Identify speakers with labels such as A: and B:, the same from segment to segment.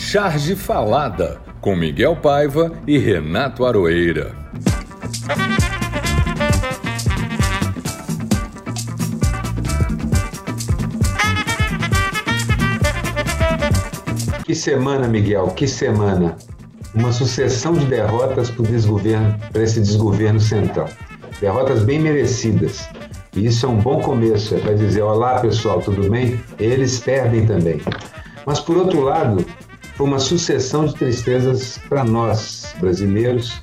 A: Charge Falada, com Miguel Paiva e Renato Aroeira.
B: Que semana, Miguel, que semana. Uma sucessão de derrotas para esse desgoverno central. Derrotas bem merecidas. E isso é um bom começo, é para dizer: olá pessoal, tudo bem? Eles perdem também. Mas por outro lado, foi uma sucessão de tristezas para nós, brasileiros,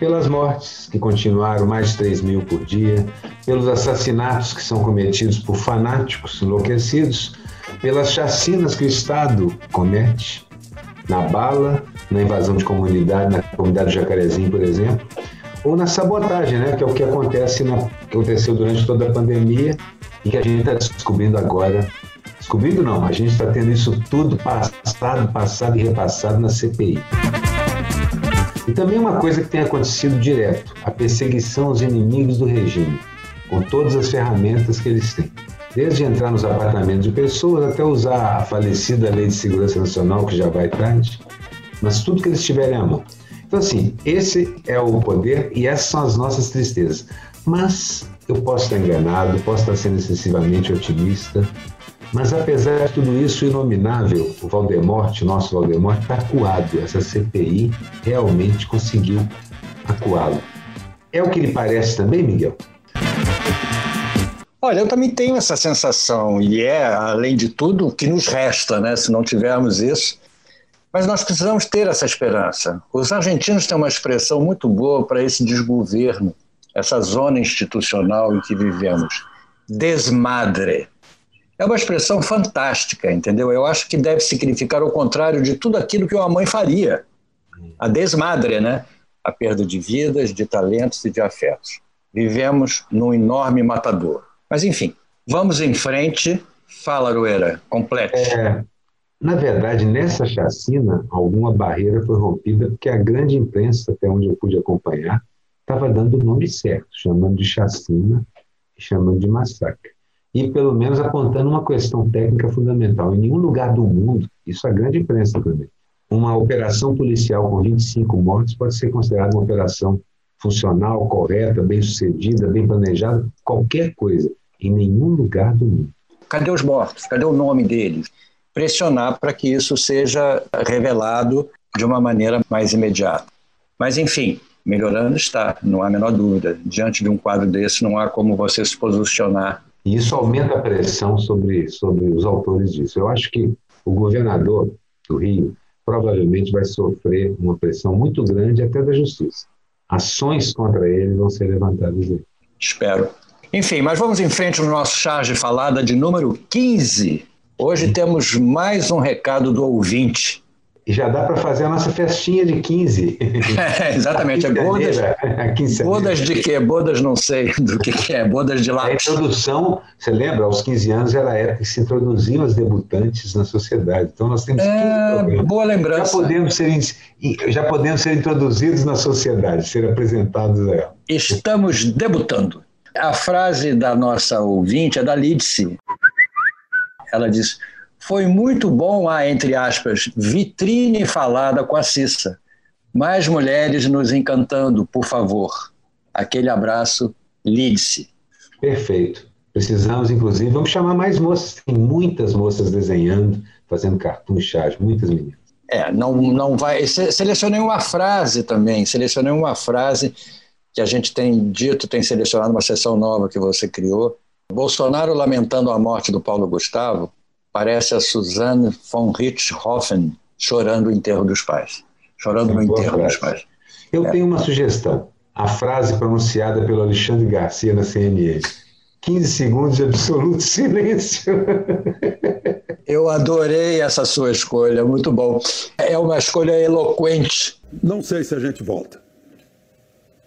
B: pelas mortes, que continuaram mais de 3 mil por dia, pelos assassinatos que são cometidos por fanáticos enlouquecidos, pelas chacinas que o Estado comete, na bala, na invasão de comunidade, na comunidade de Jacarezinho, por exemplo, ou na sabotagem, né, que é o que acontece na, que aconteceu durante toda a pandemia e que a gente está descobrindo agora. Descobrindo não, a gente está tendo isso tudo passado, passado e repassado na CPI. E também uma coisa que tem acontecido direto, a perseguição aos inimigos do regime, com todas as ferramentas que eles têm. Desde entrar nos apartamentos de pessoas até usar a falecida Lei de Segurança Nacional, que já vai tarde, mas tudo que eles tiverem à mão. Então, assim, esse é o poder e essas são as nossas tristezas. Mas eu posso estar enganado, posso estar sendo excessivamente otimista, mas apesar de tudo isso, inominável, o Valdemorte, nosso Valdemorte, está acuado. Essa CPI realmente conseguiu acuá-lo. É o que lhe parece também, Miguel?
C: Olha, eu também tenho essa sensação, e é, além de tudo, o que nos resta, né? Se não tivermos isso, mas nós precisamos ter essa esperança. Os argentinos têm uma expressão muito boa para esse desgoverno, essa zona institucional em que vivemos. Desmadre. É uma expressão fantástica, entendeu? Eu acho que deve significar o contrário de tudo aquilo que uma mãe faria. A desmadre, né? A perda de vidas, de talentos e de afetos. Vivemos num enorme matador. Mas, enfim, vamos em frente. Fala, Aroeira, complete.
B: É, na verdade, nessa chacina, alguma barreira foi rompida, porque a grande imprensa, até onde eu pude acompanhar, estava dando o nome certo, chamando de chacina e chamando de massacre. E, pelo menos, apontando uma questão técnica fundamental. Em nenhum lugar do mundo, isso a grande imprensa também, uma operação policial com 25 mortes pode ser considerada uma operação funcional, correta, bem sucedida, bem planejada, qualquer coisa, em nenhum lugar do mundo.
C: Cadê os mortos? Cadê o nome deles? pressionar para que isso seja revelado de uma maneira mais imediata. Mas, enfim, melhorando está, não há a menor dúvida. Diante de um quadro desse, não há como você se posicionar.
B: E isso aumenta a pressão sobre, sobre os autores disso. Eu acho que o governador do Rio provavelmente vai sofrer uma pressão muito grande até da justiça. Ações contra ele vão ser levantadas aí.
C: Espero. Enfim, mas vamos em frente no nosso charge falada de número 15. Hoje temos mais um recado do ouvinte.
B: E já dá para fazer a nossa festinha de 15.
C: É, exatamente. É bodas, bodas de quê? Bodas não sei do que, que é. Bodas de lápis.
B: A introdução, você lembra, aos 15 anos era a época que se introduziam as debutantes na sociedade. Então nós temos
C: é, Boa lembrança.
B: Já podemos, ser, já podemos ser introduzidos na sociedade, ser apresentados a ela.
C: Estamos debutando. A frase da nossa ouvinte é da Lídice. Ela diz: Foi muito bom a, entre aspas, vitrine falada com a Cissa. Mais mulheres nos encantando, por favor. Aquele abraço, Lídice.
B: Perfeito. Precisamos, inclusive, vamos chamar mais moças. Tem muitas moças desenhando, fazendo cartoon chás, muitas meninas.
C: É, não, não vai. Selecionei uma frase também, selecionei uma frase que a gente tem dito, tem selecionado uma sessão nova que você criou, Bolsonaro lamentando a morte do Paulo Gustavo parece a Suzanne von Richthofen chorando o enterro dos pais. Chorando no enterro frase. dos pais.
B: Eu é. tenho uma sugestão. A frase pronunciada pelo Alexandre Garcia na CNN. 15 segundos de absoluto silêncio.
C: Eu adorei essa sua escolha, muito bom. É uma escolha eloquente.
D: Não sei se a gente volta.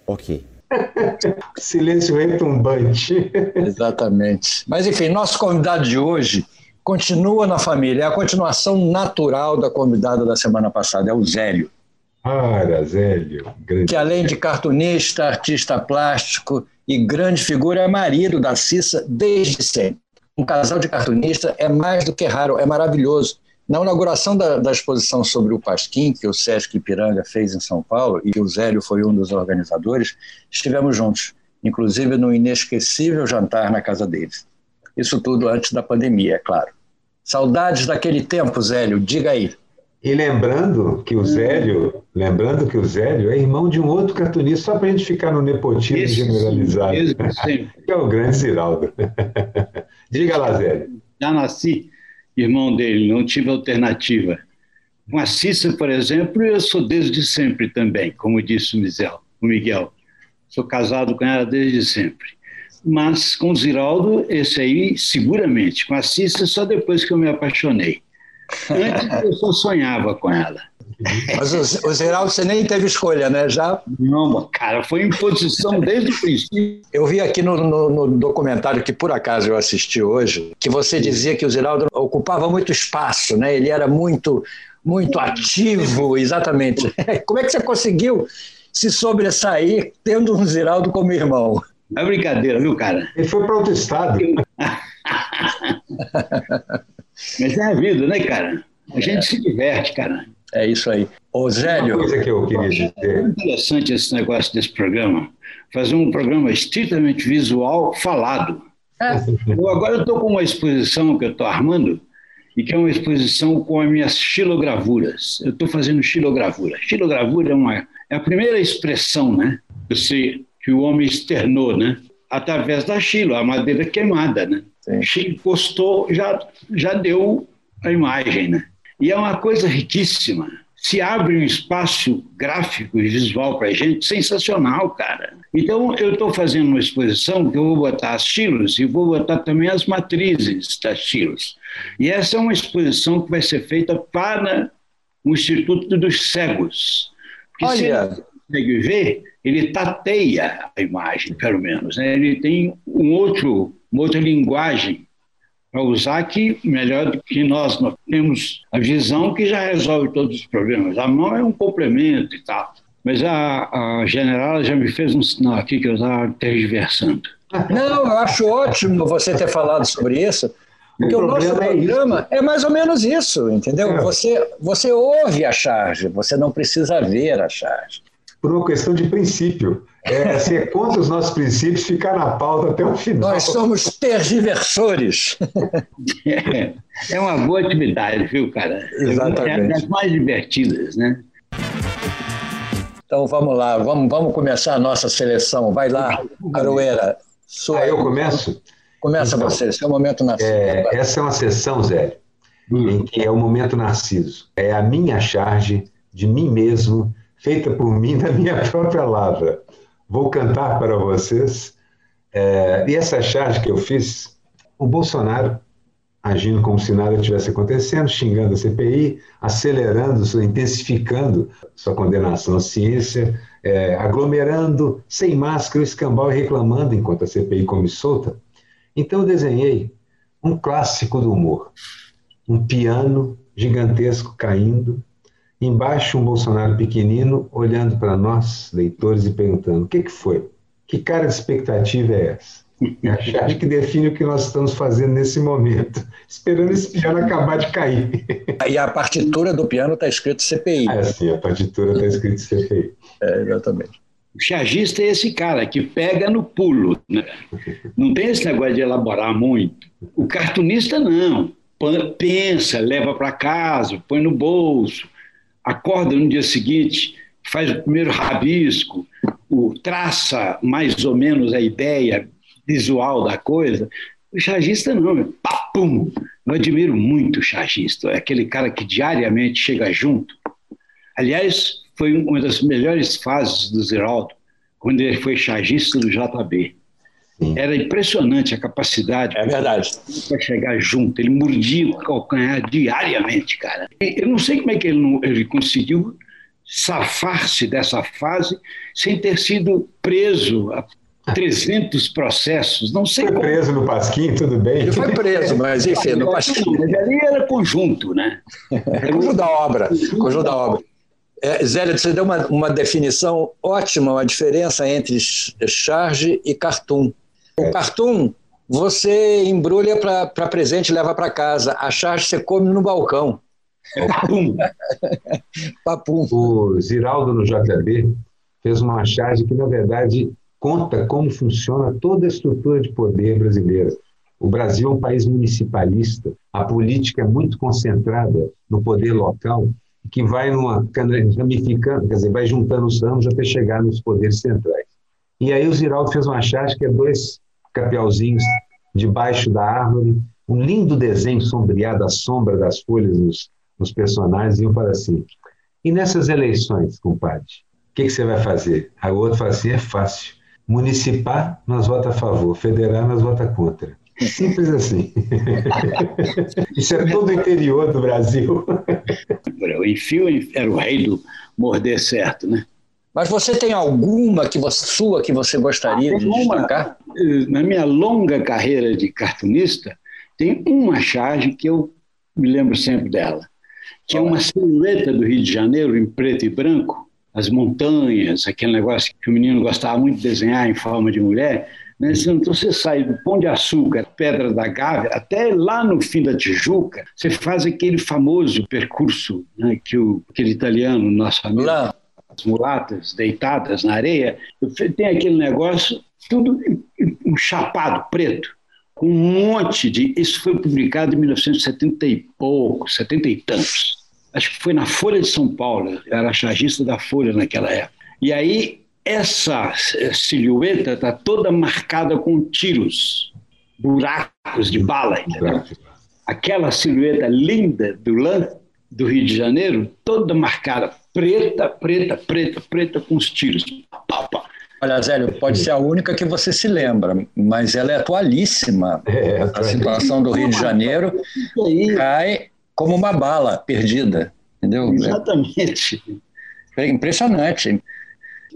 C: Ok.
B: Silêncio retumbante.
C: Exatamente. Mas, enfim, nosso convidado de hoje continua na família. É a continuação natural da convidada da semana passada, é o Zélio.
B: Ah, Zélio.
C: Grande. Que além de cartunista, artista plástico e grande figura, é marido da Cissa desde sempre. Um casal de cartunista é mais do que raro, é maravilhoso. Na inauguração da, da, exposição sobre o Pasquim, que o Sesc Ipiranga fez em São Paulo, e o Zélio foi um dos organizadores, estivemos juntos, inclusive no inesquecível jantar na casa deles. Isso tudo antes da pandemia, é claro. Saudades daquele tempo, Zélio, diga aí.
B: E lembrando que o Zélio, lembrando que o Zélio é irmão de um outro cartunista, só para a gente ficar no nepotismo esse, generalizado. Esse, que é o grande Ziraldo. Diga lá, Zélio.
D: Já nasci irmão dele, não tive alternativa. Com a Cissa, por exemplo, eu sou desde sempre também, como disse o Miguel. O Miguel. Sou casado com ela desde sempre. Mas com o Ziraldo, esse aí, seguramente. Com a Cissa, só depois que eu me apaixonei. Antes eu só sonhava com ela.
C: Mas o, o Zeraldo, você nem teve escolha, né? Já?
D: Não, cara, foi imposição desde o princípio.
C: Eu vi aqui no, no, no, documentário que por acaso eu assisti hoje, que você dizia que o Zeraldo ocupava muito espaço, né? Ele era muito, muito ativo, exatamente. Como é que você conseguiu se sobressair tendo um Zeraldo como irmão?
D: É brincadeira, viu, cara?
B: Ele foi para outro estado.
D: Mas é a vida, né, cara? A gente é. se diverte, cara.
C: É isso aí. Ô, Zélio.
B: Uma coisa que eu queria dizer. É
D: interessante esse negócio desse programa. Fazer um programa estritamente visual falado. É. Eu agora estou com uma exposição que eu estou armando, e que é uma exposição com as minhas xilogravuras. Eu estou fazendo xilogravura. Xilogravura é, uma, é a primeira expressão né, que, que o homem externou, né? através da xilo, a madeira queimada. Né? Encostou, já, já deu a imagem. Né? E é uma coisa riquíssima. Se abre um espaço gráfico e visual para a gente sensacional, cara. Então, eu estou fazendo uma exposição que eu vou botar as estilos e vou botar também as matrizes das estilos. E essa é uma exposição que vai ser feita para o Instituto dos Cegos. Porque Olha. se consegue ver, ele tateia a imagem, pelo menos. Né? Ele tem um outro, uma outra linguagem para usar que melhor do que nós, nós temos a visão que já resolve todos os problemas. A mão é um complemento e tal. Mas a, a general já me fez um sinal aqui que eu estava tergiversando.
C: Não, eu acho ótimo você ter falado sobre isso, porque o, o nosso é programa é, é, mais ou menos isso, entendeu? É. Você, você ouve a charge, você não precisa ver a charge.
B: Por uma questão de princípio é, ser contra os nossos princípios, ficar na pauta até o final.
C: Nós somos tergiversores.
D: É, é uma boa atividade, viu, cara?
C: Exatamente. É
D: das mais divertidas, né?
C: Então vamos lá, vamos, vamos começar a nossa seleção. Vai lá, Aroeira.
B: Sua... Ah, eu começo?
C: Começa então, você, esse é o momento narciso. É,
B: essa é uma sessão, Zé, hum. em que é o momento narciso. É a minha charge de mim mesmo, feita por mim na minha própria lavra vou cantar para vocês. É, e essa charge que eu fiz, o Bolsonaro agindo como se nada tivesse acontecendo, xingando a CPI, acelerando, intensificando sua condenação à ciência, é, aglomerando, sem máscara, escambau e reclamando enquanto a CPI come solta. Então eu desenhei um clássico do humor, um piano gigantesco caindo, Embaixo, um Bolsonaro pequenino olhando para nós, leitores, e perguntando: o que, que foi? Que cara de expectativa é essa? É a chave que define o que nós estamos fazendo nesse momento, esperando esse piano acabar de cair.
C: E a partitura do piano está escrito CPI.
B: Ah, sim, a partitura está escrito CPI.
C: É, exatamente.
D: O chargista é esse cara que pega no pulo. Né? Não tem esse negócio de elaborar muito. O cartunista não. Pensa, leva para casa, põe no bolso, acorda no dia seguinte, faz o primeiro rabisco, o, traça mais ou menos a ideia visual da coisa. O chargista não, papum. Eu admiro muito o chargista, é aquele cara que diariamente chega junto. Aliás, foi uma das melhores fases do Zeraldo, quando ele foi chargista do JB. Era impressionante a capacidade.
C: É verdade.
D: Para chegar junto. Ele mordia o calcanhar diariamente, cara. Eu não sei como é que ele, não, ele conseguiu safar-se dessa fase sem ter sido preso a 300 processos. Não sei
B: foi
D: como.
B: preso no Pasquim, tudo bem.
C: Ele foi preso, mas enfim, no Pasquim.
D: Mas ali era conjunto, né?
C: Era conjunto da obra. Conjunto da obra. É, Zélio, você deu uma, uma definição ótima, uma diferença entre charge e cartoon. O cartoon você embrulha para presente e leva para casa. A charge você come no balcão.
B: É Papum. Papum. O Ziraldo no JB fez uma charge que, na verdade, conta como funciona toda a estrutura de poder brasileira. O Brasil é um país municipalista, a política é muito concentrada no poder local, que vai numa, ramificando, quer dizer, vai juntando os ramos até chegar nos poderes centrais. E aí o Ziraldo fez uma charge que é dois capelzinhos debaixo da árvore, um lindo desenho sombreado, a sombra das folhas nos, personagens, e um fala assim, e nessas eleições, compadre, o que, que, você vai fazer? Aí o outro fala assim, é fácil, municipar, nós vota a favor, federal, nós vota contra. Simples assim. Isso é todo o interior do Brasil.
D: O enfio era o rei do morder certo, né?
C: Mas você tem alguma que você, sua que você gostaria ah, de destacar?
D: Uma, na minha longa carreira de cartunista, tem uma charge que eu me lembro sempre dela, que é uma silhueta do Rio de Janeiro em preto e branco, as montanhas, aquele negócio que o menino gostava muito de desenhar em forma de mulher, né? Então, você sai do Pão de Açúcar, Pedra da Gávea, até lá no fim da Tijuca, você faz aquele famoso percurso né, que o, aquele italiano, nosso amigo, lá. As mulatas deitadas na areia, tem aquele negócio, tudo um chapado preto, com um monte de. Isso foi publicado em 1970 e pouco, 70 e tantos. Acho que foi na Folha de São Paulo, era chargista da Folha naquela época. E aí essa silhueta está toda marcada com tiros, buracos de bala. Entendeu? Aquela silhueta linda do lã do Rio de Janeiro, toda marcada, preta, preta, preta, preta, com os tiros. Pá, pá.
C: Olha, Zélio, pode ser a única que você se lembra, mas ela é atualíssima. É, a situação do Rio de Janeiro cai como uma bala perdida, entendeu?
D: Exatamente.
C: É impressionante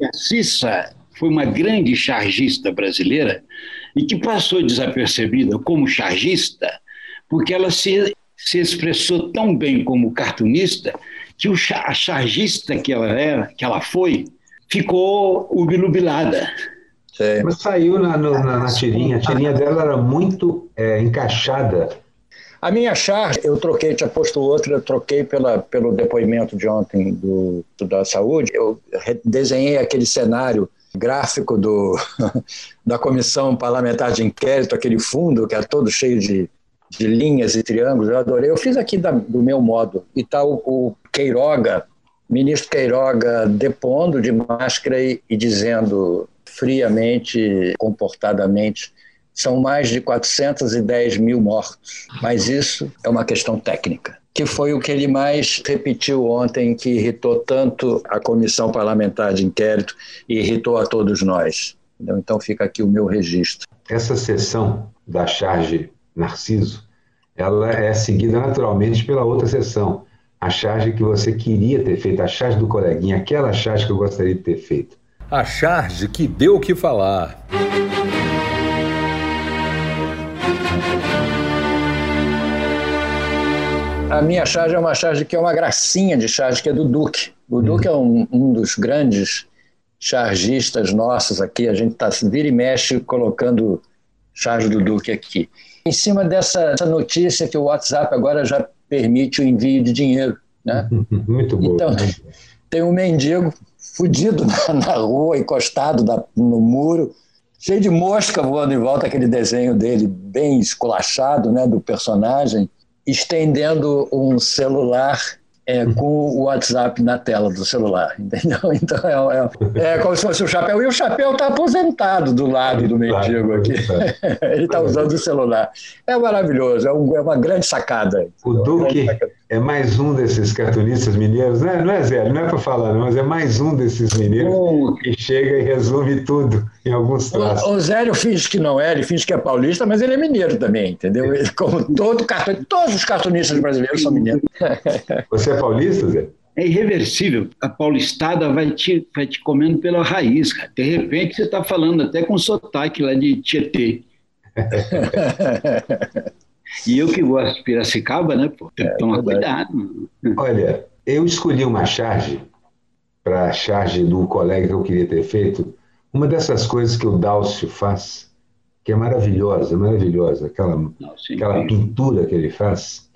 D: a Cissa foi uma grande chargista brasileira e que passou desapercebida como chargista porque ela se, se expressou tão bem como cartunista que o, a chargista que ela era, que ela foi, ficou ubilubilada.
B: Mas saiu na, na, na, tirinha, a tirinha dela era muito é, encaixada
C: a minha charge, eu troquei, tinha posto outra, eu troquei pela, pelo depoimento de ontem do, do da saúde. Eu desenhei aquele cenário gráfico do, da comissão parlamentar de inquérito, aquele fundo que é todo cheio de, de linhas e triângulos, eu adorei. Eu fiz aqui da, do meu modo. E está o, o, Queiroga, ministro Queiroga, depondo de máscara e, e dizendo friamente, comportadamente, são mais de 410 mil mortos, mas isso é uma questão técnica que foi o que ele mais repetiu ontem, que irritou tanto a comissão parlamentar de inquérito e irritou a todos nós. Então fica aqui o meu registro.
B: Essa sessão da charge Narciso, ela é seguida naturalmente pela outra sessão, a charge que você queria ter feito, a charge do coleguinha, aquela charge que eu gostaria de ter feito.
A: A charge que deu o que falar.
C: A minha charge é uma charge que é uma gracinha de charge, que é do Duque. O Duque é um, um dos grandes chargistas nossos aqui. A gente está vira e mexe colocando charge do Duque aqui. Em cima dessa notícia que o WhatsApp agora já permite o envio de dinheiro. Né?
B: Muito bom.
C: Então, tem um mendigo fudido na, na rua, encostado da, no muro, cheio de mosca voando em volta, aquele desenho dele bem esculachado, né, do personagem estendendo um celular é, com o WhatsApp na tela do celular, entendeu? Então é, é, é como se fosse o chapéu. E o chapéu está aposentado do lado do mendigo aqui. Ele está usando o celular. É maravilhoso, é, um, é uma grande sacada.
B: O Duque é mais um desses cartunistas mineiros, não é, não é Zé, não é para falar, não, mas é mais um desses mineiros que chega e resolve tudo em alguns traços.
C: O, o Zélio finge que não é, ele finge que é paulista, mas ele é mineiro também, entendeu? Ele, como todo cartun, todos os cartunistas brasileiros são mineiros.
B: Você é paulista, Zé?
D: É irreversível. A paulistada vai te, vai te comendo pela raiz. Cara. De repente você está falando até com sotaque lá de Tietê. E eu que gosto de Piracicaba, né? Pô, tem que é, tomar cuidado.
B: Olha, eu escolhi uma charge para a charge do colega que eu queria ter feito. Uma dessas coisas que o Dálcio faz, que é maravilhosa, maravilhosa, aquela, Não, sim, aquela pintura que ele faz.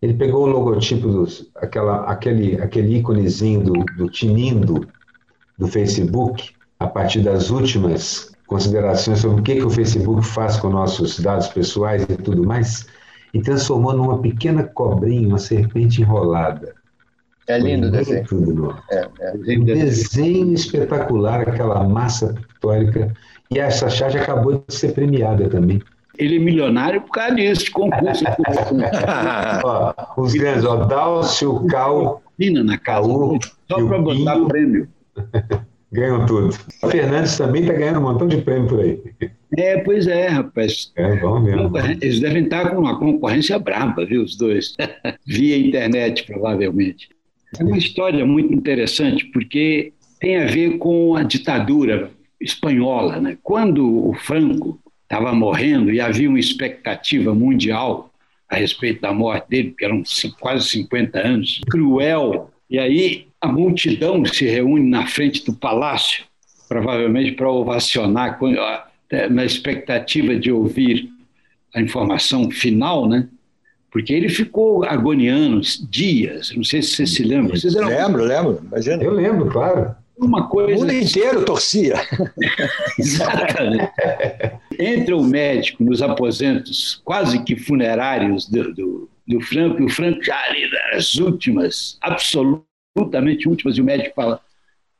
B: Ele pegou o logotipo, dos, aquela, aquele, aquele íconezinho do, do Tinindo, do Facebook, a partir das últimas considerações sobre o que, que o Facebook faz com nossos dados pessoais e tudo mais, e transformou numa pequena cobrinha, uma serpente enrolada.
C: É lindo o desenho.
B: Tudo é, é. Um desenho espetacular, aquela massa pictórica. E essa charge acabou de ser premiada também.
D: Ele é milionário por causa disso, de concurso.
B: ó, os grandes, ó, Dálcio, Cal,
D: na Caú, só para botar prêmio.
B: Ganham tudo. O Fernandes também está ganhando um montão de prêmio por aí.
D: É, pois é, rapaz.
B: É bom mesmo.
D: Eles devem estar com uma concorrência braba, viu, os dois? Via internet, provavelmente. É uma história muito interessante, porque tem a ver com a ditadura espanhola. Né? Quando o Franco estava morrendo e havia uma expectativa mundial a respeito da morte dele, que eram quase 50 anos, cruel. E aí a multidão se reúne na frente do palácio, provavelmente para ovacionar, na expectativa de ouvir a informação final, né? Porque ele ficou agoniando dias, não sei se você se lembra. Vocês
C: eram... Lembro, lembro, imagina.
B: Eu lembro, claro.
C: Uma coisa... O mundo inteiro torcia.
D: Exatamente. Entra o médico nos aposentos quase que funerários do, do, do Franco, e o Franco já ali nas últimas, absolutamente últimas, e o médico fala,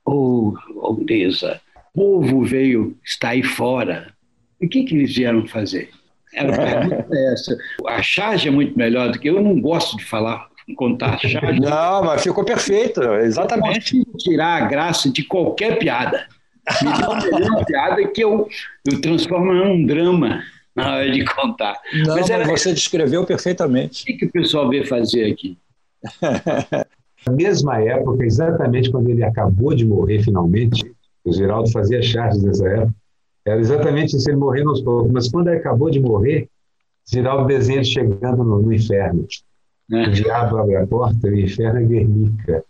D: oh, Aldeza, o povo veio, está aí fora. E o que, que eles vieram fazer? Era pergunta essa. A charge é muito melhor do que eu não gosto de falar, contar a charge.
C: Não, mas ficou perfeito, exatamente.
D: Eu tirar a graça de qualquer piada. Me dá uma piada que eu, eu transformo em um drama na hora de contar.
C: Não, mas, era, você descreveu perfeitamente.
D: O que, que o pessoal veio fazer aqui?
B: Na mesma época, exatamente quando ele acabou de morrer finalmente, o Geraldo fazia charges nessa época, era exatamente isso, ele morrendo aos poucos. Mas quando ele acabou de morrer, Geraldo desenha chegando no, no inferno. É. O diabo abre a porta e o inferno é Guernica.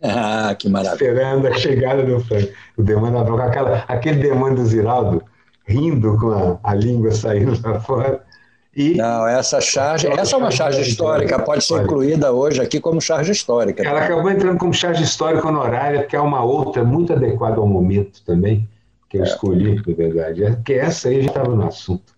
C: Ah, que maravilha.
B: Esperando a chegada do Franco. O demônio da aquela, aquele demônio do Ziraldo rindo com a, a língua saindo lá fora.
C: E... Não, essa charge, essa é uma charge histórica, pode ser incluída hoje aqui como charge histórica.
B: Ela acabou entrando como charge histórica honorária, que é uma outra muito adequada ao momento também que eu é. escolhi, na verdade. É que essa aí já estava no assunto.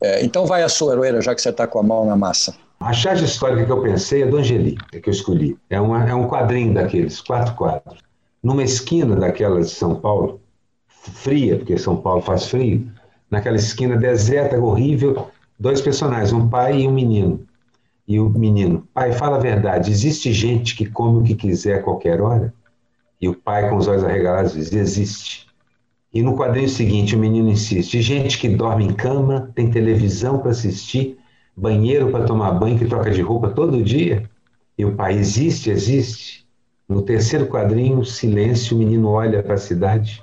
C: É, então vai a sua, Heroeira, já que você está com a mão na massa.
B: A charge histórica que eu pensei é do Angeli, é que eu escolhi. É, uma, é um quadrinho daqueles, quatro quadros. Numa esquina daquelas de São Paulo, fria, porque São Paulo faz frio, naquela esquina deserta, horrível, dois personagens, um pai e um menino. E o menino, pai, fala a verdade, existe gente que come o que quiser a qualquer hora? E o pai, com os olhos arregalados, diz: existe. E no quadrinho seguinte, o menino insiste: gente que dorme em cama, tem televisão para assistir, banheiro para tomar banho, que troca de roupa todo dia. E o pai existe, existe. No terceiro quadrinho, silêncio, o menino olha para a cidade,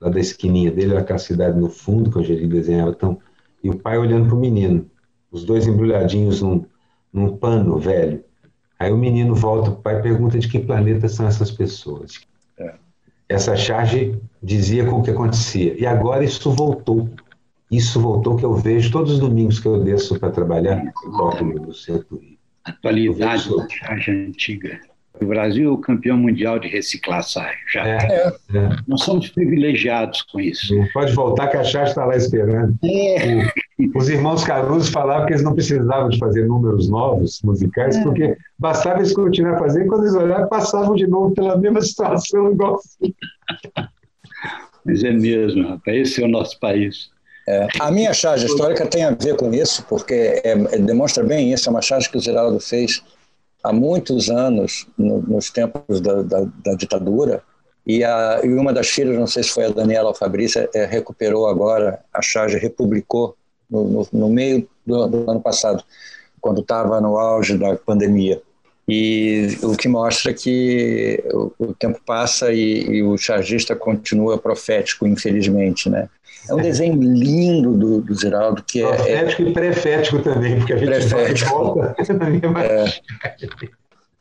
B: lá da esquininha dele, aquela cidade no fundo, que o Angelim desenhava tão. E o pai olhando para o menino, os dois embrulhadinhos num, num pano velho. Aí o menino volta para o pai e pergunta de que planeta são essas pessoas. É essa charge dizia com o que acontecia. E agora isso voltou. Isso voltou que eu vejo todos os domingos que eu desço para trabalhar em Tóquio, no centro.
D: Atualidade da charge antiga. O Brasil é o campeão mundial de reciclagem. Já. É, é. Nós somos privilegiados com isso.
B: Pode voltar que a charge está lá esperando. É. Os irmãos Caruso falavam que eles não precisavam de fazer números novos, musicais, é. porque bastava eles continuar fazendo, quando eles olhavam, passavam de novo pela mesma situação, igual assim.
D: Mas é mesmo, rapaz, esse é o nosso país.
C: É, a minha charge histórica tem a ver com isso, porque é, é, demonstra bem isso, é uma charge que o Geraldo fez há muitos anos, no, nos tempos da, da, da ditadura, e, a, e, uma das filhas, não sei se foi a Daniela Fabrícia, é, recuperou agora, a charge republicou no, no, no meio do, do, ano passado, quando estava no auge da pandemia. E o que mostra que o, o tempo passa e, e, o chargista continua profético, infelizmente, né? É um desenho lindo do, do Ziraldo, que é...
B: Profético é, e prefético também, porque a gente prefético. volta
C: é,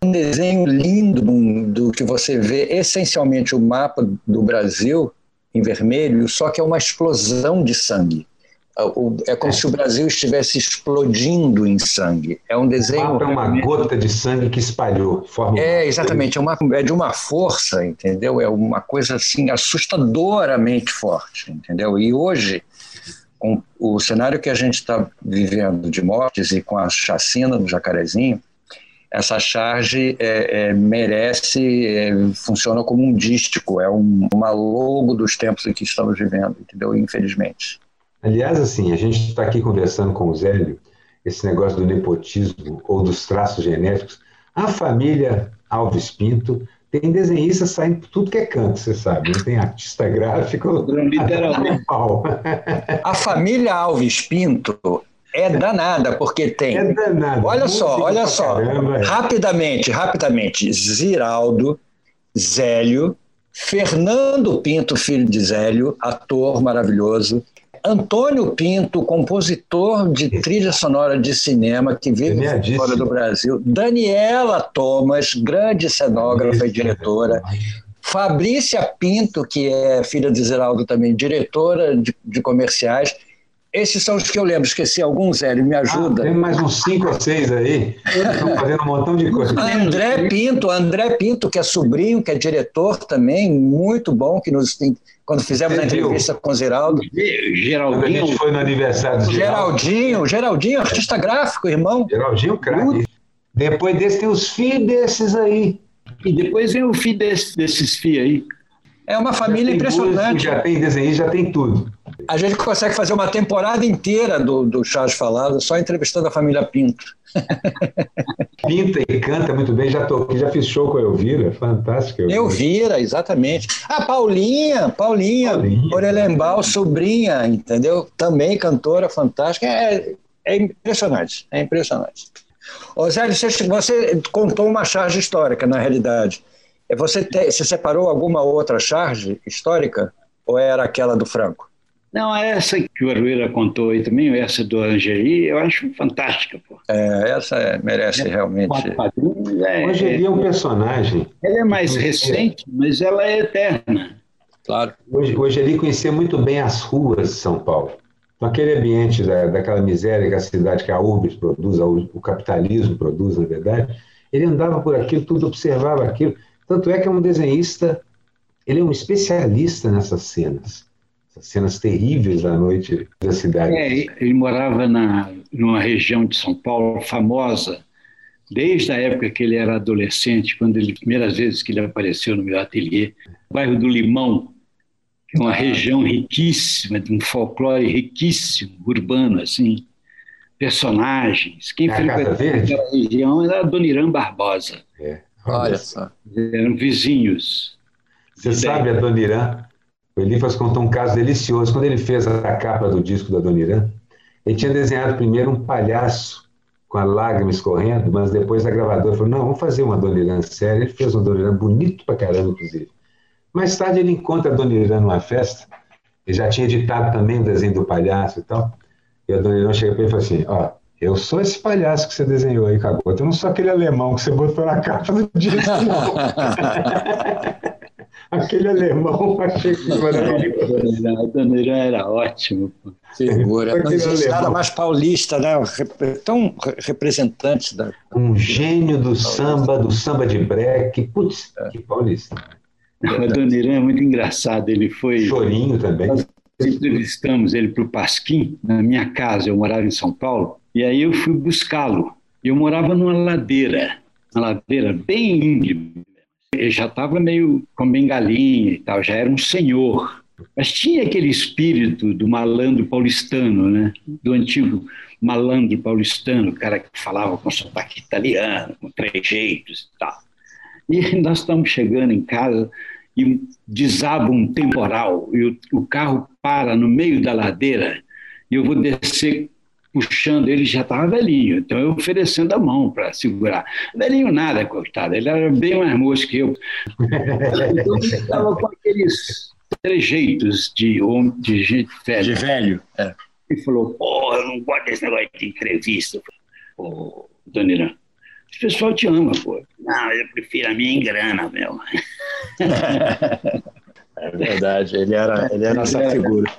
C: um desenho lindo do que você vê essencialmente o mapa do Brasil em vermelho, só que é uma explosão de sangue é como se o Brasil estivesse explodindo em sangue. É um desenho.
B: O é uma gota de sangue que espalhou.
C: é, exatamente. É, uma, é de uma força, entendeu? É uma coisa assim assustadoramente forte, entendeu? E hoje, com o cenário que a gente está vivendo de mortes e com a chacina no Jacarezinho, essa charge é, é, merece, é, funciona como um dístico, é um, uma logo dos tempos em que estamos vivendo, entendeu? Infelizmente.
B: Aliás, assim, a gente está aqui conversando com o Zélio, esse negócio do nepotismo ou dos traços genéticos. A família Alves Pinto tem desenhista saindo tudo que é canto, você sabe. Não tem artista gráfico.
C: Literalmente. A família Alves Pinto é danada, porque tem. É danada. Olha só, olha só. Caramba, é. Rapidamente, rapidamente. Ziraldo, Zélio, Fernando Pinto, filho de Zélio, ator maravilhoso. Antônio Pinto, compositor de trilha sonora de cinema que vive fora do Brasil. Daniela Thomas, grande cenógrafa e diretora. Fabrícia Pinto, que é filha de Ziraldo também, diretora de, de comerciais esses são os que eu lembro. Esqueci alguns, Hélio, me ajuda.
B: Ah, tem mais uns cinco ou seis aí. Estão fazendo um montão de coisa.
C: André Pinto, André Pinto, que é sobrinho, que é diretor também, muito bom, que nos quando fizemos Você a entrevista viu? com o Zeraldo.
B: Geraldinho. a gente foi no aniversário do
C: Geraldinho. Geraldinho, artista gráfico, irmão.
B: Geraldinho, craque. Depois desse tem os filhos desses aí.
D: E depois vem o filho desse, desses filhos aí.
C: É uma família impressionante.
B: já tem desenho, já tem tudo.
C: A gente consegue fazer uma temporada inteira do, do Charles Falado só entrevistando a família Pinto.
B: Pinta e canta muito bem, já toquei, já fiz show com a Elvira, fantástico.
C: Elvira. Elvira, exatamente. A Paulinha, Paulinha, Paulinha Orelembal, sobrinha, entendeu? Também cantora fantástica. É, é impressionante, é impressionante. Ô Zé, você, você contou uma charge histórica, na realidade. É, você, te, você separou alguma outra charge histórica ou era aquela do Franco?
D: Não, essa que o Arueira contou aí também, essa do Angeli, eu acho fantástica. Pô.
C: É, essa é, merece é, realmente.
B: É, Angeli é um personagem.
D: Ela é mais recente, mas ela é eterna.
C: Claro.
B: Hoje, o Angeli conhecia muito bem as ruas de São Paulo. Então, aquele ambiente da, daquela miséria que a cidade, que a Urbis produz, o capitalismo produz, na verdade, ele andava por aquilo, tudo observava aquilo. Tanto é que é um desenhista, ele é um especialista nessas cenas, cenas terríveis da noite da cidade.
D: É, ele morava na, numa região de São Paulo famosa, desde a época que ele era adolescente, quando ele, primeiras vezes que ele apareceu no meu ateliê, bairro do Limão, que é uma região riquíssima, de um folclore riquíssimo, urbano, assim, personagens. Quem é frequentava aquela região era a Dona Irã Barbosa. É.
C: Olha só.
D: Eram vizinhos.
B: Você sabe, a Dona Irã, o Elifas contou um caso delicioso. Quando ele fez a capa do disco da Dona Irã, ele tinha desenhado primeiro um palhaço com a lágrima escorrendo, mas depois a gravadora falou: não, vamos fazer uma Dona Irã séria. Ele fez uma Dona Irã bonito pra caramba, inclusive. Mais tarde ele encontra a Dona Irã numa festa, ele já tinha editado também o desenho do palhaço e tal. E a Dona Irã chega para ele e fala assim: ó, eu sou esse palhaço que você desenhou aí, Cagota. Eu não sou aquele alemão que você botou na capa do disco. aquele alemão, achei que
D: A Dona Irã era ótimo.
C: Figura. Não existe nada mais paulista, né? Tão representante da.
B: Um gênio do samba, do samba de breque. Putz, que paulista.
D: A Dona Irã é muito engraçado. Ele foi.
B: Chorinho também. Nós
D: entrevistamos ele para o Pasquim, na minha casa. Eu morava em São Paulo. E aí eu fui buscá-lo. Eu morava numa ladeira, uma ladeira bem íngreme. Ele já estava meio com bengalinha e tal, já era um senhor. Mas tinha aquele espírito do malandro paulistano, né? do antigo malandro paulistano, o cara que falava com sotaque italiano, com trejeitos e tal. E nós estamos chegando em casa e desaba um temporal e o, o carro para no meio da ladeira e eu vou descer puxando, ele já estava velhinho, então eu oferecendo a mão para segurar. Velhinho nada, coitado, ele era bem mais moço que eu. Então ele estava com aqueles trejeitos de, de gente velho.
C: De velho,
D: é. E falou, pô, eu não gosto desse negócio de entrevista. Pô, Dona Irã, o pessoal te ama, pô. Não, eu prefiro a minha em grana, meu.
C: É verdade, ele era, ele era essa figura.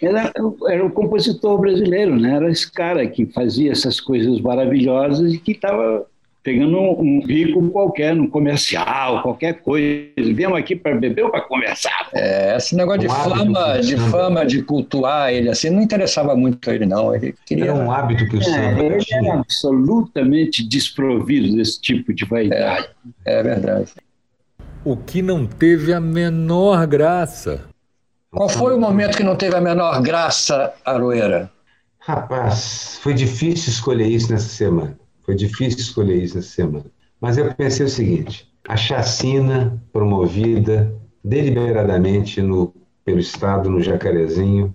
D: Era, era o compositor brasileiro, né? Era esse cara que fazia essas coisas maravilhosas e que estava pegando um, um bico qualquer, num comercial, qualquer coisa. Viemos aqui para beber ou para conversar?
C: É, esse negócio de fama, de fama, de cultuar ele assim, não interessava muito a ele, não. Ele queria...
B: Era um hábito que o é, samba
D: ele tinha. era absolutamente desprovido desse tipo de vaidade.
C: É, é verdade.
A: O que não teve a menor graça.
C: Qual foi o momento que não teve a menor graça, Aroeira?
B: Rapaz, foi difícil escolher isso nessa semana. Foi difícil escolher isso essa semana. Mas eu pensei o seguinte: a chacina promovida deliberadamente no, pelo Estado no Jacarezinho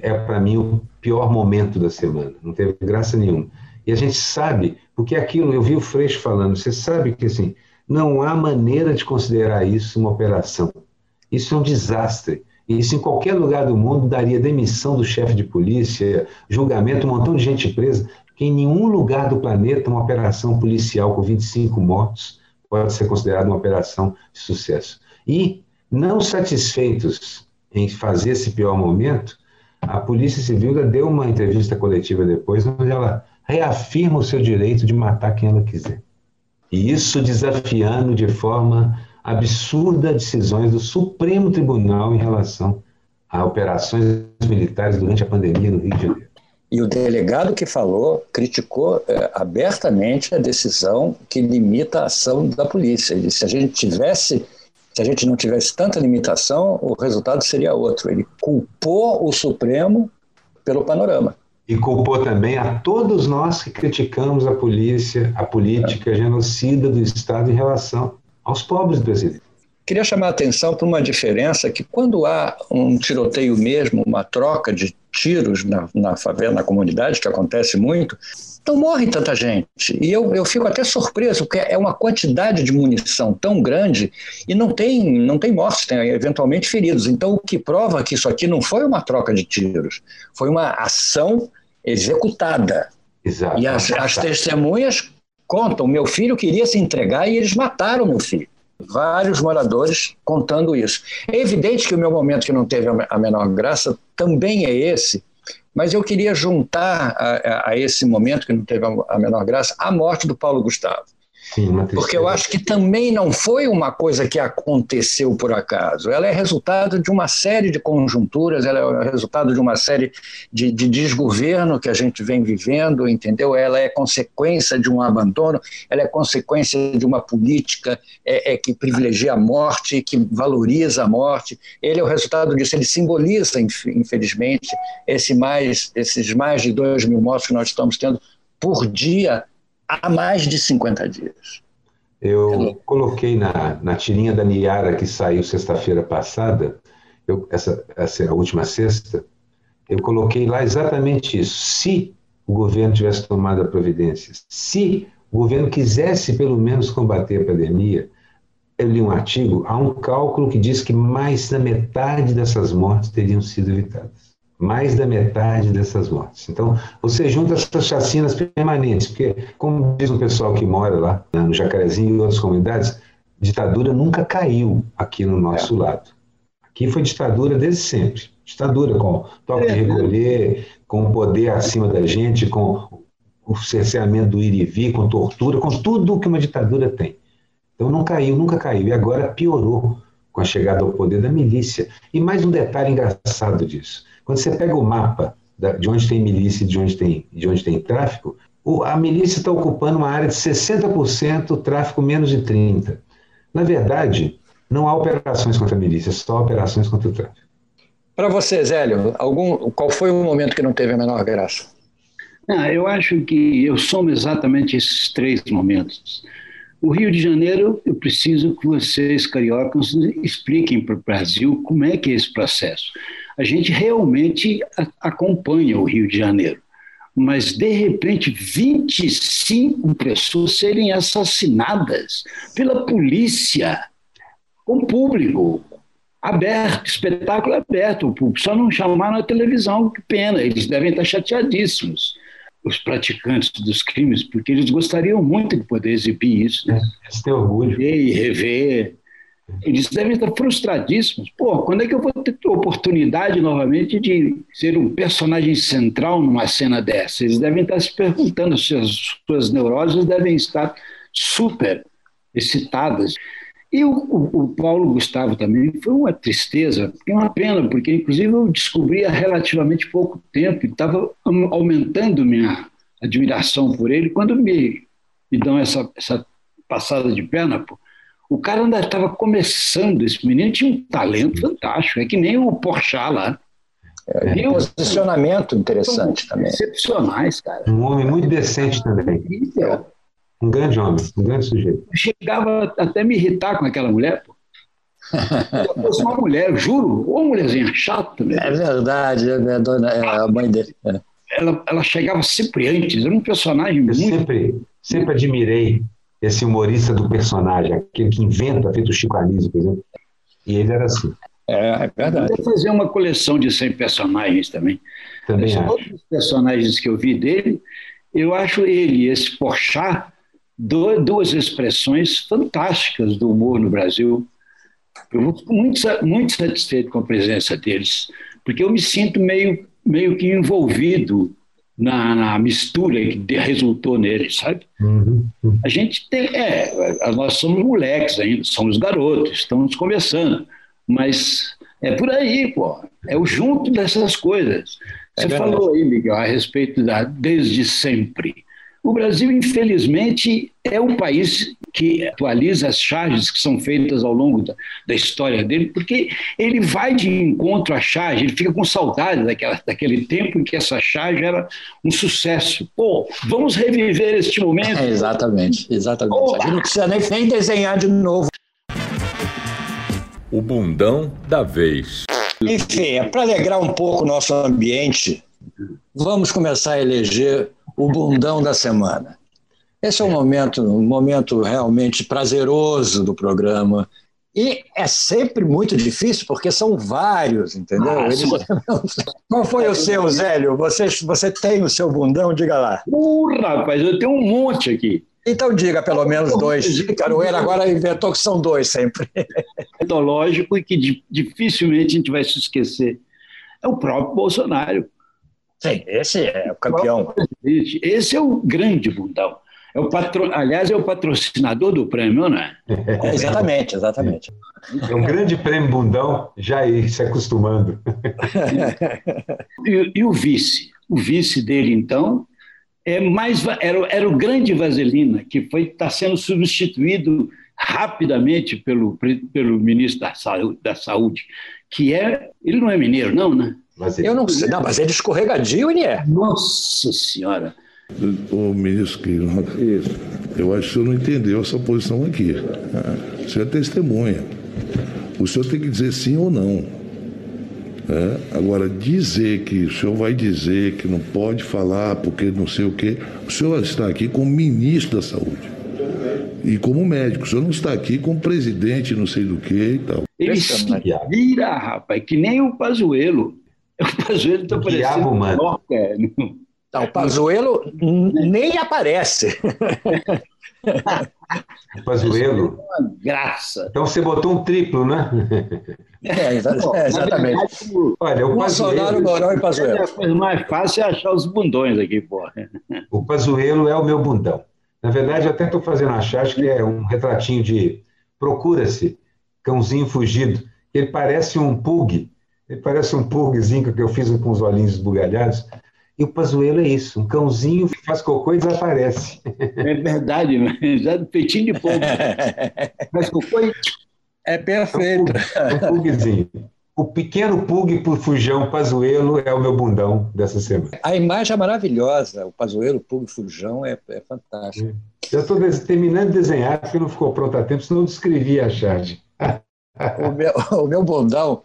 B: é, para mim, o pior momento da semana. Não teve graça nenhuma. E a gente sabe, porque aquilo, eu vi o Freixo falando, você sabe que assim, não há maneira de considerar isso uma operação. Isso é um desastre. Isso em qualquer lugar do mundo daria demissão do chefe de polícia, julgamento, um montão de gente presa que em nenhum lugar do planeta uma operação policial com 25 mortos pode ser considerada uma operação de sucesso. E, não satisfeitos em fazer esse pior momento, a Polícia Civil deu uma entrevista coletiva depois, onde ela reafirma o seu direito de matar quem ela quiser. E isso desafiando de forma absurda decisões do Supremo Tribunal em relação a operações militares durante a pandemia no Rio de Janeiro.
C: E o delegado que falou criticou é, abertamente a decisão que limita a ação da polícia. Ele disse: se a gente tivesse, se a gente não tivesse tanta limitação, o resultado seria outro. Ele culpou o Supremo pelo panorama.
B: E culpou também a todos nós que criticamos a polícia, a política genocida do Estado em relação aos pobres brasileiros.
C: Queria chamar a atenção para uma diferença que quando há um tiroteio mesmo, uma troca de tiros na, na favela, na comunidade, que acontece muito, não morre tanta gente. E eu, eu fico até surpreso, porque é uma quantidade de munição tão grande e não tem, não tem mortes, tem eventualmente feridos. Então, o que prova que isso aqui não foi uma troca de tiros, foi uma ação executada.
B: Exato.
C: E as, as testemunhas contam: meu filho queria se entregar e eles mataram meu filho vários moradores contando isso. É evidente que o meu momento que não teve a menor graça também é esse, mas eu queria juntar a, a esse momento que não teve a menor graça a morte do Paulo Gustavo. Sim, porque eu acho que também não foi uma coisa que aconteceu por acaso. Ela é resultado de uma série de conjunturas, ela é resultado de uma série de, de desgoverno que a gente vem vivendo, entendeu? Ela é consequência de um abandono, ela é consequência de uma política é, é, que privilegia a morte, que valoriza a morte. Ele é o resultado disso, ele simboliza, infelizmente, esse mais, esses mais de 2 mil mortos que nós estamos tendo por dia há mais de 50 dias.
B: Eu coloquei na, na tirinha da Niara que saiu sexta-feira passada, eu, essa, essa é a última sexta, eu coloquei lá exatamente isso. Se o governo tivesse tomado a providência, se o governo quisesse pelo menos combater a pandemia, eu li um artigo, há um cálculo que diz que mais da metade dessas mortes teriam sido evitadas mais da metade dessas mortes. Então, você junta essas chacinas permanentes, porque, como diz um pessoal que mora lá né, no Jacarezinho e outras comunidades, ditadura nunca caiu aqui no nosso é. lado. Aqui foi ditadura desde sempre. Ditadura com toque de é. recolher, com o poder acima da gente, com o cerceamento do ir e vir, com tortura, com tudo que uma ditadura tem. Então não caiu, nunca caiu. E agora piorou com a chegada ao poder da milícia. E mais um detalhe engraçado disso. Quando você pega o mapa de onde tem milícia e de onde tem, de onde tem tráfico, a milícia está ocupando uma área de 60%, o tráfico menos de 30%. Na verdade, não há operações contra a milícia, só operações contra o tráfico.
C: Para você, Zélio, algum, qual foi o momento que não teve a menor graça?
D: Ah, eu acho que eu somo exatamente esses três momentos. O Rio de Janeiro, eu preciso que vocês, cariocas, expliquem para o Brasil como é que é esse processo a gente realmente acompanha o Rio de Janeiro. Mas, de repente, 25 pessoas serem assassinadas pela polícia, com público, aberto, espetáculo aberto, o público. Só não chamaram a televisão, que pena, eles devem estar chateadíssimos, os praticantes dos crimes, porque eles gostariam muito de poder exibir isso. Né?
B: Eles têm orgulho.
D: E rever Eles devem estar frustradíssimos. Pô, quando é que eu vou ter oportunidade novamente de ser um personagem central numa cena dessa? Eles devem estar se perguntando, suas, suas neuroses devem estar super excitadas. E o, o, o, Paulo Gustavo também foi uma tristeza, é uma pena, porque inclusive eu descobri há relativamente pouco tempo, estava aumentando minha admiração por ele, quando me, me dão essa, essa passada de perna, pô, o cara ainda estava começando, esse menino tinha um talento fantástico, é que nem o Porchat lá.
C: É, um posicionamento interessante também.
D: Excepcionais, cara.
B: Um homem muito decente também. Um grande homem, um grande sujeito.
D: chegava até me irritar com aquela mulher, pô. Se eu fosse uma mulher, juro, ou uma mulherzinha chata.
C: Né? É verdade, é, dona, é a mãe dele. É.
D: Ela, ela chegava sempre antes, era um personagem eu muito.
B: Sempre, sempre admirei esse humorista do personagem, aquele que inventa, feito o Chico Anísio, por exemplo. E ele era assim.
C: É, é verdade.
D: Vou fazer uma coleção de 100 personagens também.
B: Também
D: acho. outros personagens que eu vi dele, eu acho ele, esse Porchat, duas expressões fantásticas do humor no Brasil. Eu fico muito, muito satisfeito com a presença deles, porque eu me sinto meio, meio que envolvido na, na, mistura que resultou nele, sabe? Uhum, uhum. A gente tem, é, nós somos moleques ainda, somos garotos, estamos começando, mas é por aí, pô, é o junto dessas coisas. É Você é falou aí, Miguel, a respeito da desde sempre. O Brasil, infelizmente, é um país que atualiza as charges que são feitas ao longo da, da, história dele, porque ele vai de encontro à charge, ele fica com saudade daquela, daquele tempo em que essa charge era um sucesso. Pô, vamos reviver este momento.
C: É, exatamente, exatamente. A gente não precisa nem, nem desenhar de novo.
A: O bundão da vez.
C: Enfim, é para alegrar um pouco o nosso ambiente, vamos começar a eleger o bundão da semana. Esse é um momento, um momento realmente prazeroso do programa. E é sempre muito difícil, porque são vários, entendeu? Ah, Eles... Qual foi o seu, Zélio? Você, você tem o seu bundão? Diga lá.
D: Uh, rapaz, eu tenho um monte aqui.
C: Então diga pelo menos dois. Caroeira agora inventou que são dois sempre.
D: Lógico e que dificilmente a gente vai se esquecer. É o próprio Bolsonaro.
C: Sim, esse é o campeão.
D: Esse é o grande bundão. É o patro... Aliás, é o patrocinador do prêmio, não é?
C: é exatamente, exatamente.
B: É um grande prêmio bundão, já ir se acostumando.
D: e, e, o vice? O vice dele, então, é mais era, era o grande Vaselina, que foi está sendo substituído rapidamente pelo, pelo ministro da saúde, da saúde, que é. Ele não é mineiro, não, né?
C: Mas eu não sei, não, mas ele é escorregadio, ele é.
D: Nossa Senhora!
E: O ministro que eu acho que o senhor não entendeu essa posição aqui. O senhor é testemunha. O senhor tem que dizer sim ou não. É? Agora, dizer que o senhor vai dizer que não pode falar porque não sei o quê, o senhor está aqui como ministro da saúde e como médico. O senhor não está aqui como presidente, não sei do que e tal.
D: Ele se vira, rapaz, que nem o Pazuelo. O Pazuelo está parecendo
B: mano.
C: Não, o Pazuelo nem aparece.
B: O Pazuelo?
D: Uma graça.
B: Então você botou um triplo, né?
C: É, exatamente. Verdade,
B: Olha, o Pazuelo...
C: Mourão e Pazuelo.
D: É a coisa mais fácil é achar os bundões aqui, pô.
B: O Pazuelo é o meu bundão. Na verdade, eu até estou fazendo achar, acho que é um retratinho de procura-se, cãozinho fugido. Ele parece um pug, ele parece um pugzinho que eu fiz com os olhinhos esbugalhados. E o Pazuelo é isso, um cãozinho que faz cocô e desaparece.
D: É verdade, já peitinho de pouco. Faz cocô e...
C: É perfeito.
B: É um, pugzinho. O pequeno pug por fujão Pazuelo é o meu bundão dessa semana.
C: A imagem é maravilhosa, o Pazuelo, pug fujão é, é fantástico.
B: Já estou terminando de desenhar, porque não ficou pronto a tempo, senão eu descrevi a charge.
C: o, meu, o meu bundão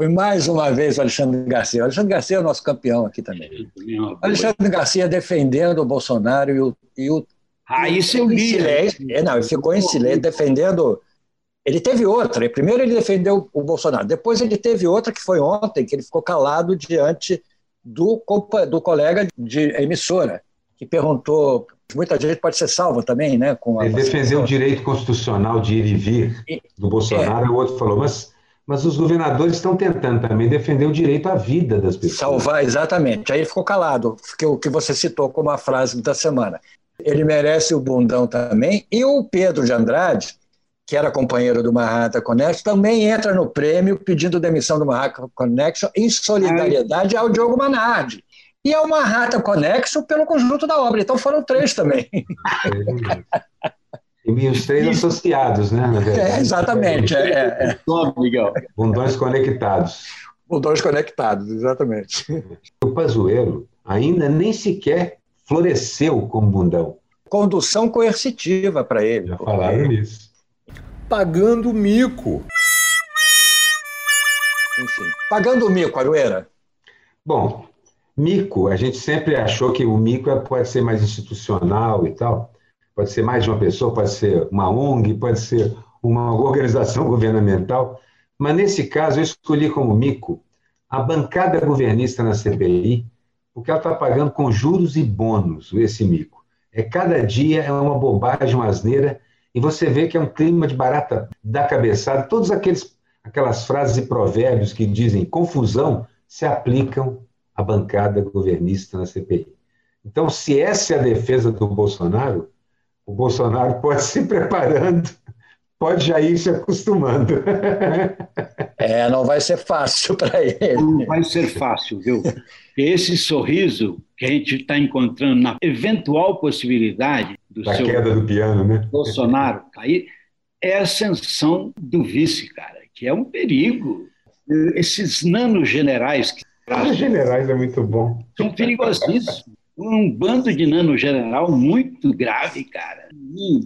C: foi mais uma vez o Alexandre Garcia. O Alexandre Garcia é o nosso campeão aqui também. O Alexandre Garcia defendendo o Bolsonaro e o. E o
D: ah, isso eu li.
C: Silêncio, é, não, ele ficou em silêncio defendendo. Ele teve outra. Primeiro ele defendeu o Bolsonaro. Depois ele teve outra que foi ontem, que ele ficou calado diante do, do colega de emissora, que perguntou. Muita gente pode ser salva também, né?
B: Com Ele defendeu o direito constitucional de ir e vir do Bolsonaro, é. o outro falou, mas, mas os governadores estão tentando também defender o direito à vida das pessoas.
C: Salvar, exatamente. Aí ele ficou calado, que o que você citou como a frase da semana. Ele merece o bundão também. E o Pedro de Andrade, que era companheiro do Manhattan Connection, também entra no prêmio pedindo demissão do Manhattan Connection em solidariedade ao Diogo Manardi e ao Manhattan Conexo pelo conjunto da obra. Então foram três também.
B: E os três associados, né?
C: É, exatamente. É, é.
B: Bundões conectados.
C: Bundões conectados, exatamente.
B: O Pazuello ainda nem sequer floresceu como bundão.
C: Condução coercitiva para ele.
B: Já falaram nisso.
A: Pagando mico.
C: Enfim, pagando mico, Arueira.
B: Bom, Mico, a gente sempre achou que o mico é, pode ser mais institucional e tal, pode ser mais de uma pessoa, pode ser uma ONG, pode ser uma organização governamental, mas nesse caso eu escolhi como mico a bancada governista na CPI, porque ela está pagando com juros e bônus esse mico. É cada dia é uma bobagem, uma asneira, e você vê que é um clima de barata da cabeçada. Todas aqueles, aquelas frases e provérbios que dizem confusão se aplicam a bancada governista na CPI. Então, se essa é a defesa do Bolsonaro, o Bolsonaro pode se preparando, pode já ir se acostumando.
C: É, não vai ser fácil para ele.
D: Não vai ser fácil, viu? Esse sorriso que a gente está encontrando na eventual possibilidade do
B: da
D: seu
B: queda do piano, né?
D: Bolsonaro cair, é a ascensão do vice, cara, que é um perigo. Esses nanogenerais que
B: os generais é muito bom.
D: São perigosíssimos. Um bando de nano general muito grave, cara.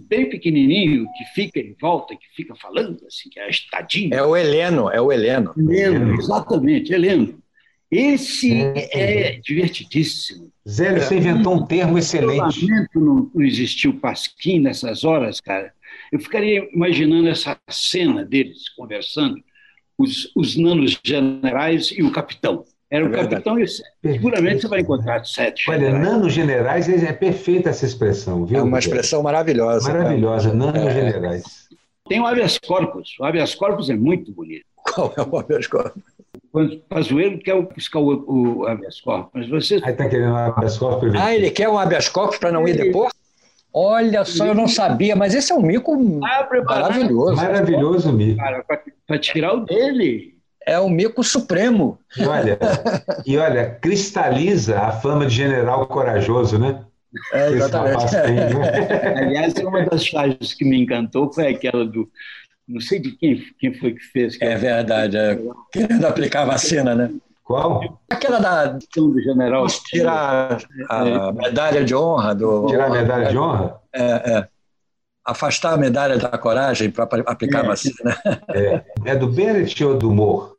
D: Bem pequenininho, que fica em volta, que fica falando assim, que é estadinho.
C: É o Heleno, é o Heleno.
D: Heleno, exatamente, Heleno. Esse é, divertidíssimo.
B: Zé, você inventou um termo excelente.
D: Não, não existiu Pasquim nessas horas, cara. Eu ficaria imaginando essa cena deles conversando, os, os nanos generais e o capitão. Era o é capitão e seguramente você vai encontrar sete.
B: Olha, nano-generais é perfeita essa expressão, viu?
C: É uma expressão maravilhosa.
B: Maravilhosa, né? nano-generais. É.
D: Tem o habeas corpus. O habeas corpus é muito bonito.
C: Qual é o habeas corpus?
D: Quando Pazuello quer buscar o, o habeas corpus. Mas você...
B: Aí está querendo o habeas corpus.
C: Ah, ele quer um habeas corpus para não ir depois? Olha só, eu não sabia, mas esse é um mico ah, maravilhoso.
B: Maravilhoso mico.
D: Para tirar o dele
C: é o mico supremo.
B: E olha, e olha, cristaliza a fama de general corajoso, né?
C: É, exatamente. Tem,
D: né? Aliás, uma das frases que me encantou foi aquela do. Não sei de quem, quem foi que fez.
C: é verdade, é, querendo aplicar a vacina, né?
B: Qual?
C: Aquela da.
D: do general.
C: Tirar a medalha de honra do.
B: Tirar a medalha de honra?
C: É, é afastar a medalha da coragem para aplicar é, a vacina.
B: É. é do Bennett ou do Moore?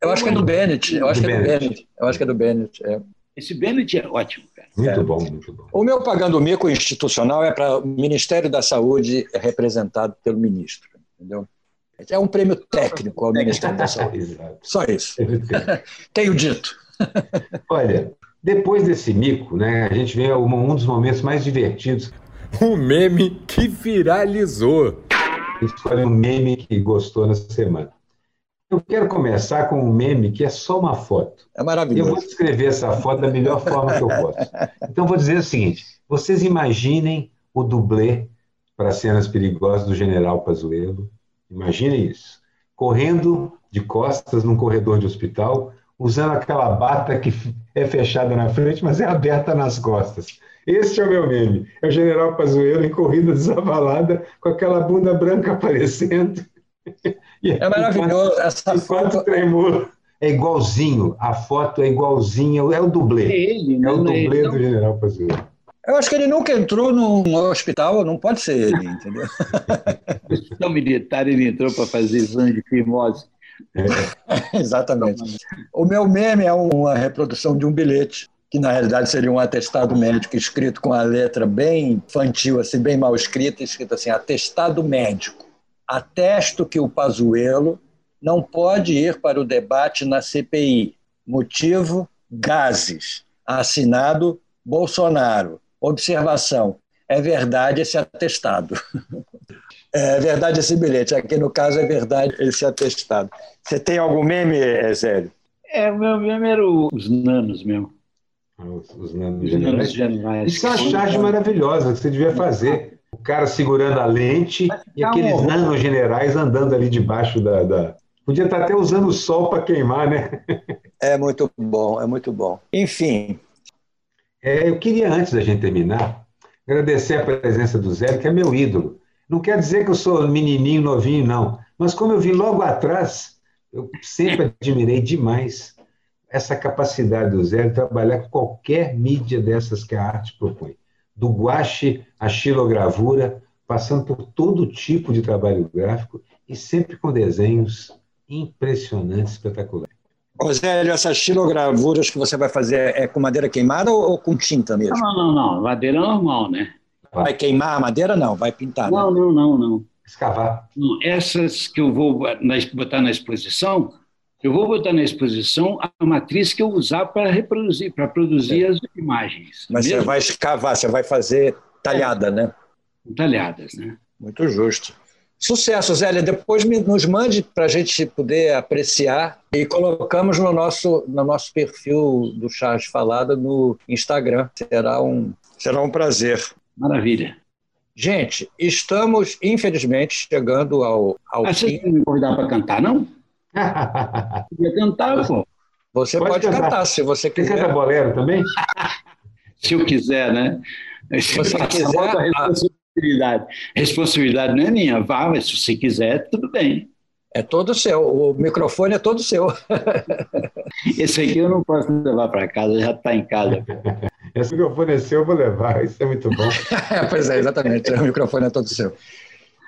C: Eu acho que é do Bennett. Eu acho que é do Bennett. Eu acho que é do Bennett. É.
D: Esse Bennett é ótimo, cara.
B: Muito é. bom, muito bom. O
C: meu pagando mico institucional é para o Ministério da Saúde representado pelo ministro, entendeu? É um prêmio técnico ao Ministério da Saúde. Só isso. Tenho dito.
B: Olha, depois desse mico, né, a gente vê um dos momentos mais divertidos.
A: Um meme que viralizou.
B: Escolhe um meme que gostou na semana. Eu quero começar com um meme que é só uma foto.
C: É maravilhoso.
B: Eu vou descrever essa foto da melhor forma que eu posso. Então, vou dizer o seguinte: vocês imaginem o dublê para cenas perigosas do general Pazuello. Imaginem isso. Correndo de costas num corredor de hospital, usando aquela bata que é fechada na frente, mas é aberta nas costas. Esse é o meu meme. É o general Pazuello em corrida desabalada, com aquela bunda branca aparecendo.
C: é maravilhoso. Essa foto.
B: Tremor. É igualzinho, a foto é igualzinha, é o dublê. É ele, É o dublê ele, do general Pazuello.
C: Eu acho que ele nunca entrou num hospital, não pode ser ele, entendeu?
D: Hospital militar ele entrou para fazer exame de fimose.
C: É. Exatamente. O meu meme é uma reprodução de um bilhete, que na realidade seria um atestado médico escrito com a letra bem infantil, assim, bem mal escrita, escrito assim, atestado médico atesto que o Pazuello não pode ir para o debate na CPI. Motivo: gases. Assinado Bolsonaro. Observação: é verdade esse atestado. É verdade esse bilhete. Aqui no caso é verdade esse atestado. Você tem algum meme, Zélio?
D: É, o meu meme era os nanos mesmo.
B: Os, os nanos generais. generais. Isso é uma charge maravilhosa que você devia fazer. O cara segurando a lente e aqueles um nanos generais andando ali debaixo da, da... Podia estar até usando o sol para queimar, né?
C: É muito bom, é muito bom. Enfim.
B: É, eu queria, antes da gente terminar, agradecer a presença do Zé, que é meu ídolo. Não quer dizer que eu sou menininho, novinho, não. Mas como eu vi logo atrás, eu sempre admirei demais essa capacidade do Zé de trabalhar com qualquer mídia dessas que a arte propõe. Do guache à xilogravura, passando por todo tipo de trabalho gráfico e sempre com desenhos impressionantes, espetaculares.
C: Rosélio, essas xilogravuras que você vai fazer é com madeira queimada ou, ou com tinta mesmo?
D: Não, não, não, madeira normal, né?
C: Vai queimar a madeira? Não, vai pintar.
D: Não,
C: né?
D: não, não, não.
B: Escavar.
D: Não, essas que eu vou botar na exposição, eu vou botar na exposição a matriz que eu usar para reproduzir, para produzir é. as imagens.
C: Mas mesmo? você vai escavar, você vai fazer talhada, é. né?
D: Talhadas, né?
C: Muito justo. Sucesso, Zélia. Depois nos mande para a gente poder apreciar e colocamos no nosso, no nosso perfil do Charles Falada no Instagram. Será um, será um prazer.
D: Maravilha.
C: Gente, estamos, infelizmente, chegando ao, ao
D: ah, fim. Você não me convidar para cantar, não? Podia cantar, pô.
C: Você pode, pode cantar. cantar. se você quiser. Você
B: canta bolero também?
D: se eu quiser, né?
C: Se você quiser.
D: A responsabilidade. A responsabilidade não é minha. Vá, mas se você quiser, tudo bem.
C: É todo seu, o microfone é todo seu.
D: Esse aqui eu não posso levar para casa, já está em casa.
B: Esse microfone é seu, eu vou levar, isso é muito bom.
C: pois é, exatamente, o microfone é todo seu.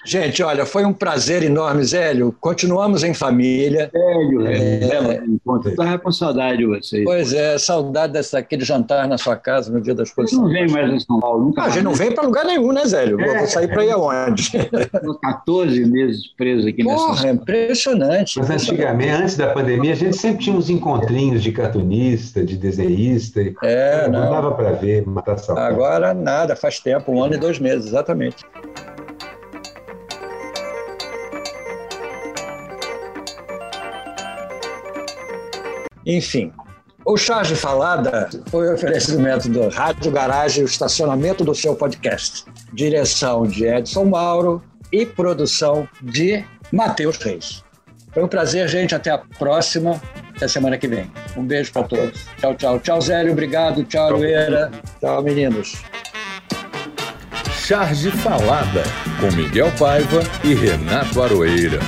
C: Gente, olha, foi um prazer enorme, Zélio. Continuamos em família.
D: Zélio, é, estava com saudade de vocês.
C: Pois é, saudade desse, daquele jantar na sua casa no dia das coisas.
D: Não vem mais em São Paulo, nunca.
C: Ah, a gente não vem para lugar nenhum, né, Zélio? É, Vou sair para ir aonde?
D: 14 meses preso aqui
C: Porra, nessa. Porra, impressionante.
B: Mas antigamente, antes da pandemia, a gente sempre tinha uns encontrinhos de cartunista, de desenhista.
C: É, não.
B: Não dava para ver, matar saudade.
C: Agora nada, faz tempo, um ano e dois meses, exatamente. Enfim, o Charge Falada foi o oferecimento do Rádio Garagem, o estacionamento do seu podcast. Direção de Edson Mauro e produção de Matheus Reis. Foi um prazer, gente. Até a próxima. Até semana que vem. Um beijo para todos. Tchau, tchau. Tchau, Zélio. Obrigado. Tchau, Aroeira. Tchau, meninos.
A: Charge Falada, com Miguel Paiva e Renato Aroeira.